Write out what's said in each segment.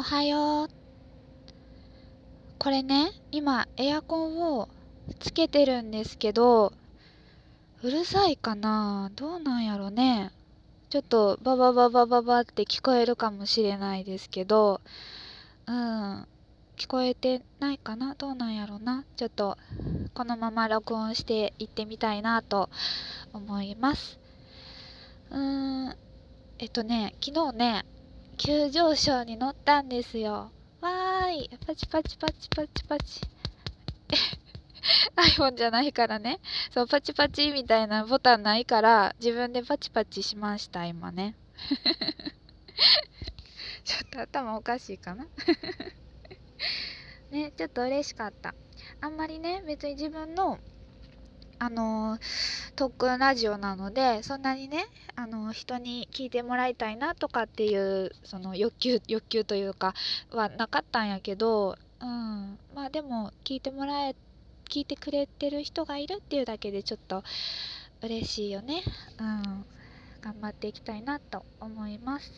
おはよう。これね、今エアコンをつけてるんですけど、うるさいかな？どうなんやろね？ちょっとババババババって聞こえるかもしれないですけど、うん、聞こえてないかな？どうなんやろな？ちょっとこのまま録音していってみたいなと思います。うん、えっとね、昨日ね、急上昇に乗ったんですよ。わーい。パチパチパチパチパチ。iPhone じゃないからね。そう、パチパチみたいなボタンないから、自分でパチパチしました、今ね。ちょっと頭おかしいかな ね、ちょっと嬉しかった。あんまりね、別に自分のあの特訓ラジオなのでそんなにねあの人に聞いてもらいたいなとかっていうその欲求欲求というかはなかったんやけど、うん、まあでも聞いてもらえ聞いてくれてる人がいるっていうだけでちょっと嬉しいよね。うん、頑張っていきたいなと思います。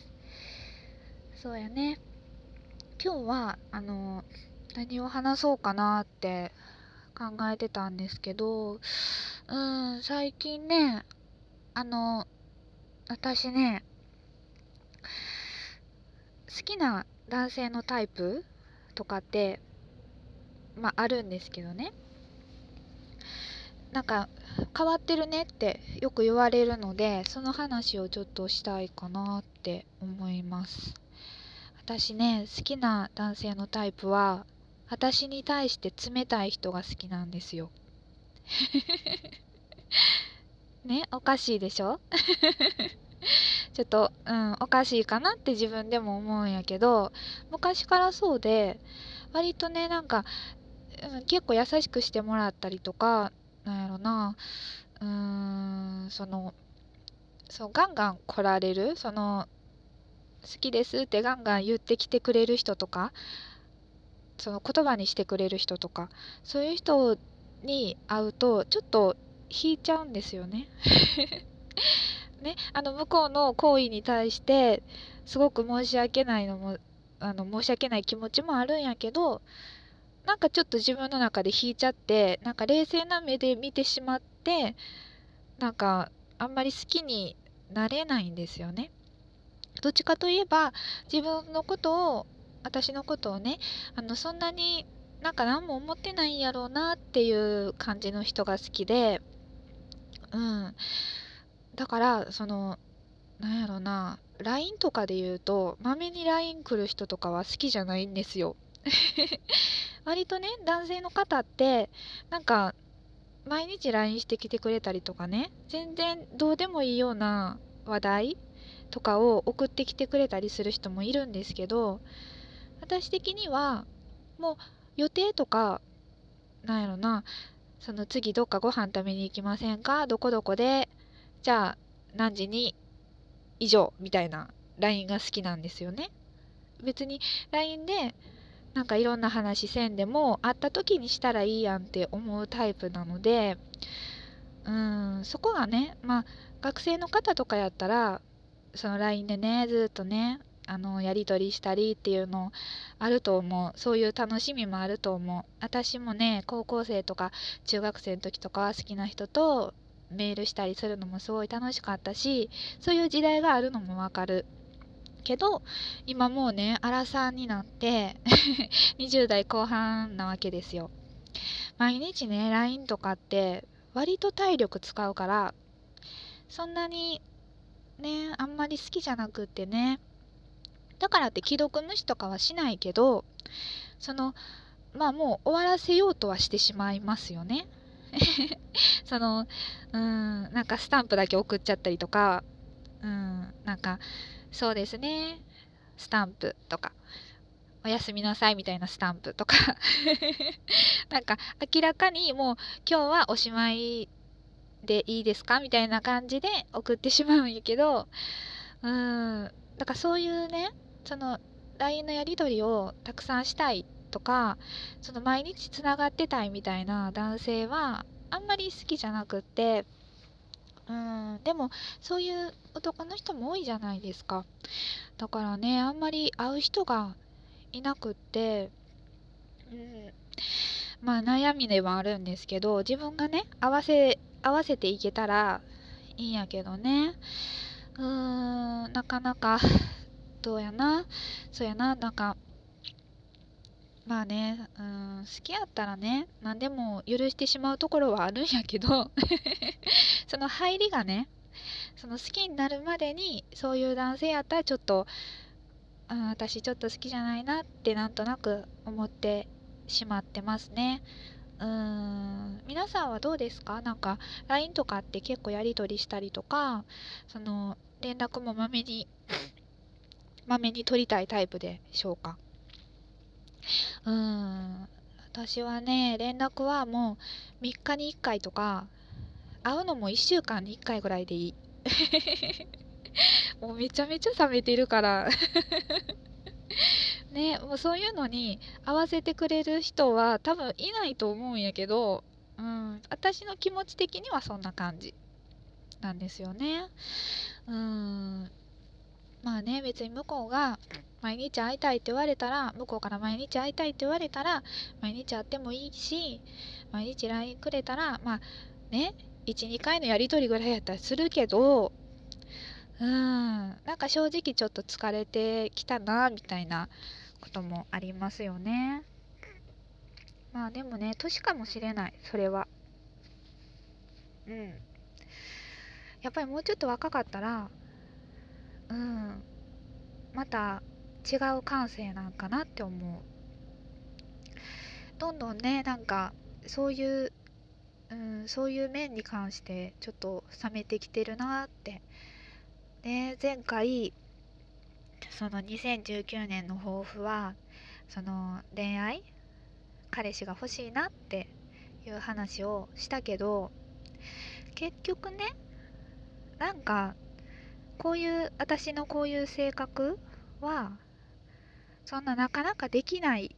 そうやね。今日はあの何を話そうかなって考えてたんですけど、うん、最近ね、あの、私ね、好きな男性のタイプとかって、まあ、あるんですけどね。なんか、変わってるねってよく言われるので、その話をちょっとしたいかなって思います。私ね、好きな男性のタイプは、私に対して冷たい人が好きなんですよ。ね、おかしいでしょ？ちょっと、うん、おかしいかなって自分でも思うんやけど、昔からそうで、割とね、なんか、うん、結構優しくしてもらったりとか、なんやろな、うーん、その、そう、ガンガン来られる、その、好きですってガンガン言ってきてくれる人とか、その言葉にしてくれる人とかそういう人に会うとちょっと引いちゃうんですよね。ね、あの向こうの行為に対してすごく申し訳ないのもあの申し訳ない気持ちもあるんやけどなんかちょっと自分の中で引いちゃってなんか冷静な目で見てしまってなんかあんまり好きになれないんですよね。どっちかといえば自分のことを私のことをねあのそんなになんか何も思ってないんやろうなっていう感じの人が好きでうん。だからそのなんやろな LINE とかで言うとまめに LINE 来る人とかは好きじゃないんですよ。割とね男性の方ってなんか毎日 LINE してきてくれたりとかね全然どうでもいいような話題とかを送ってきてくれたりする人もいるんですけど私的にはもう予定とかなんやろなその次どっかご飯食べに行きませんか？どこどこで？じゃあ何時に？以上みたいな LINE が好きなんですよね。別に LINE でなんかいろんな話せんでも会った時にしたらいいやんって思うタイプなのでうんそこがねまあ学生の方とかやったらその LINE でねずっとねあのやり取りしたりっていうのあると思う。そういう楽しみもあると思う。私もね高校生とか中学生の時とかは好きな人とメールしたりするのもすごい楽しかったしそういう時代があるのもわかる。けど今もうねアラサーになって20代後半なわけですよ。毎日ね LINE とかって割と体力使うからそんなにねあんまり好きじゃなくってねだからって既読無視とかはしないけどそのまあもう終わらせようとはしてしまいますよね。そのうんなんかスタンプだけ送っちゃったりとかうんなんかそうですねスタンプとかおやすみなさいみたいなスタンプとか なんか明らかにもう今日はおしまいでいいですかみたいな感じで送ってしまうんやけどうんだからそういうねその LINE のやり取りをたくさんしたいとかその毎日つながってたいみたいな男性はあんまり好きじゃなくってうんでもそういう男の人も多いじゃないですか。だからねあんまり会う人がいなくって、うん、まあ悩みではあるんですけど自分がね合わせ合わせていけたらいいんやけどね。うーんなかなかどうやな。そうやな。なんかまあね、うん、好きやったらね、何でも許してしまうところはあるんやけど その入りがね、その好きになるまでに、そういう男性やったらちょっと、うん、私ちょっと好きじゃないなってなんとなく思ってしまってますね。うーん、皆さんはどうですか？なんか、LINE とかって結構やり取りしたりとか、その、連絡もまめに、まめに取りたいタイプでしょうか？うん。私はね、連絡はもう3日に1回とか、会うのも1週間に1回ぐらいでいい。もうめちゃめちゃ冷めてるから ね、もうそういうのに合わせてくれる人は多分いないと思うんやけど、うん、私の気持ち的にはそんな感じなんですよね。うん。まあね、別に向こうが毎日会いたいって言われたら、向こうから毎日会いたいって言われたら、毎日会ってもいいし、毎日 LINE くれたら、まあね、1、2回のやり取りぐらいやったらするけど、うん、なんか正直ちょっと疲れてきたな、みたいなこともありますよね。まあでもね、年かもしれない、それは。うん。やっぱりもうちょっと若かったら、うん、また違う感性なんかなって思う。どんどんねなんかそういう、うん、そういう面に関してちょっと冷めてきてるなって。で前回その2019年の抱負はその恋愛？彼氏が欲しいなっていう話をしたけど結局ねなんかこういう私のこういう性格はそんななかなかできない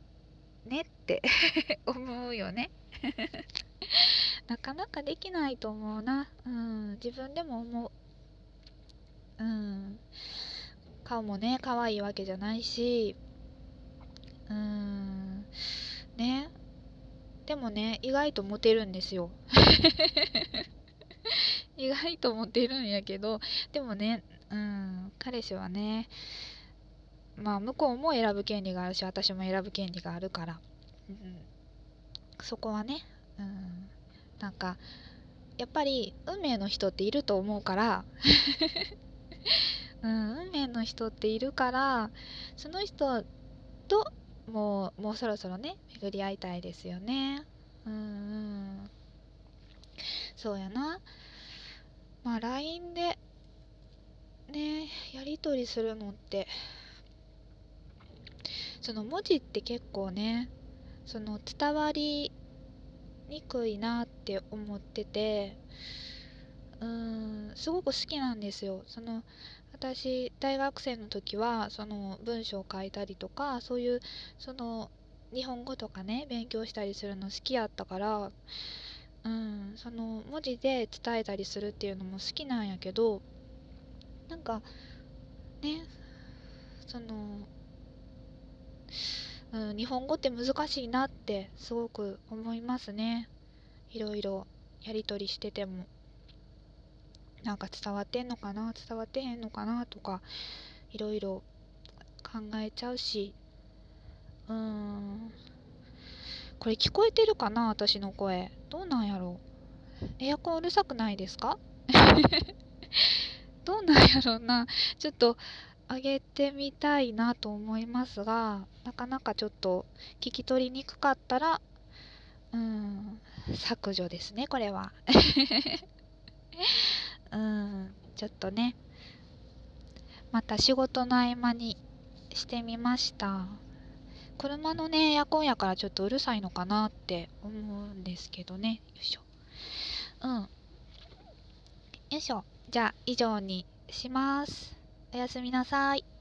ねって 思うよね なかなかできないと思うな。うん、自分でも思う。うん。顔もね、可愛いわけじゃないし、うん、ね。でもね、意外とモテるんですよ。意外とモテるんやけど、でもね、うん、彼氏はね、まあ向こうも選ぶ権利があるし私も選ぶ権利があるから、うん、そこはね、うん、なんかやっぱり運命の人っていると思うから。うん、運命の人っているからその人ともうもうそろそろね巡り合いたいですよね。うんうん。そうやな。まあ LINE でねやり取りするのってその文字って結構ねその伝わりにくいなって思っててうーんすごく好きなんですよ。その私大学生の時はその文章を書いたりとかそういうその日本語とかね勉強したりするの好きやったからうんその文字で伝えたりするっていうのも好きなんやけどなんかねそのうん、日本語って難しいなってすごく思いますね。いろいろやり取りしてても。なんか伝わってんのかな？伝わってへんのかなとかいろいろ考えちゃうし。うーん。これ聞こえてるかな？私の声。どうなんやろ？エアコンうるさくないですか？どうなんやろうな？ちょっと上げてみたいなと思いますがなかなかちょっと聞き取りにくかったらうん削除ですねこれは。うんちょっとねまた仕事の合間にしてみました。車のねエアコンやからちょっとうるさいのかなって思うんですけどね。よいしょ。うん。よいしょ。じゃあ以上にします。おやすみなさい。